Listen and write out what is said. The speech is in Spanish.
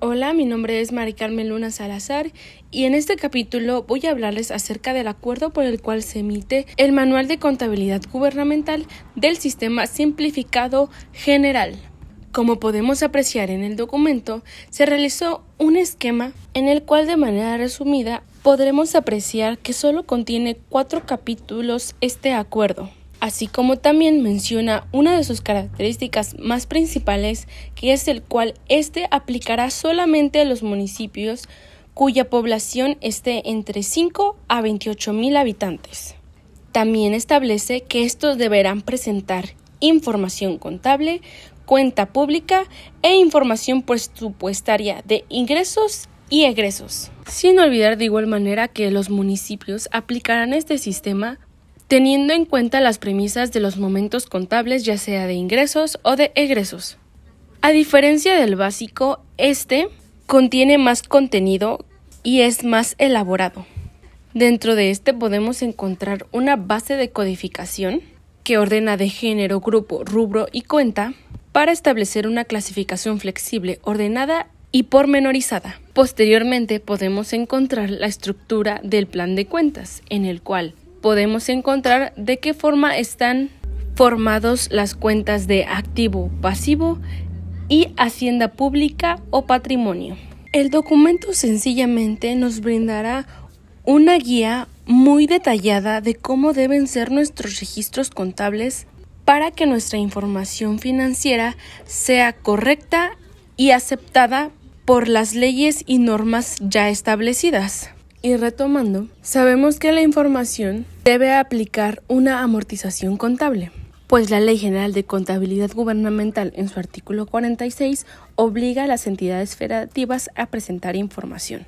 Hola, mi nombre es Mari Carmen Luna Salazar y en este capítulo voy a hablarles acerca del acuerdo por el cual se emite el Manual de Contabilidad Gubernamental del Sistema Simplificado General. Como podemos apreciar en el documento, se realizó un esquema en el cual de manera resumida podremos apreciar que solo contiene cuatro capítulos este acuerdo así como también menciona una de sus características más principales, que es el cual éste aplicará solamente a los municipios cuya población esté entre 5 a 28 mil habitantes. También establece que estos deberán presentar información contable, cuenta pública e información presupuestaria de ingresos y egresos. Sin olvidar de igual manera que los municipios aplicarán este sistema teniendo en cuenta las premisas de los momentos contables ya sea de ingresos o de egresos. A diferencia del básico, este contiene más contenido y es más elaborado. Dentro de este podemos encontrar una base de codificación que ordena de género, grupo, rubro y cuenta para establecer una clasificación flexible, ordenada y pormenorizada. Posteriormente podemos encontrar la estructura del plan de cuentas, en el cual podemos encontrar de qué forma están formados las cuentas de activo, pasivo y hacienda pública o patrimonio. El documento sencillamente nos brindará una guía muy detallada de cómo deben ser nuestros registros contables para que nuestra información financiera sea correcta y aceptada por las leyes y normas ya establecidas. Y retomando, sabemos que la información debe aplicar una amortización contable, pues la Ley General de Contabilidad Gubernamental en su artículo 46 obliga a las entidades federativas a presentar información.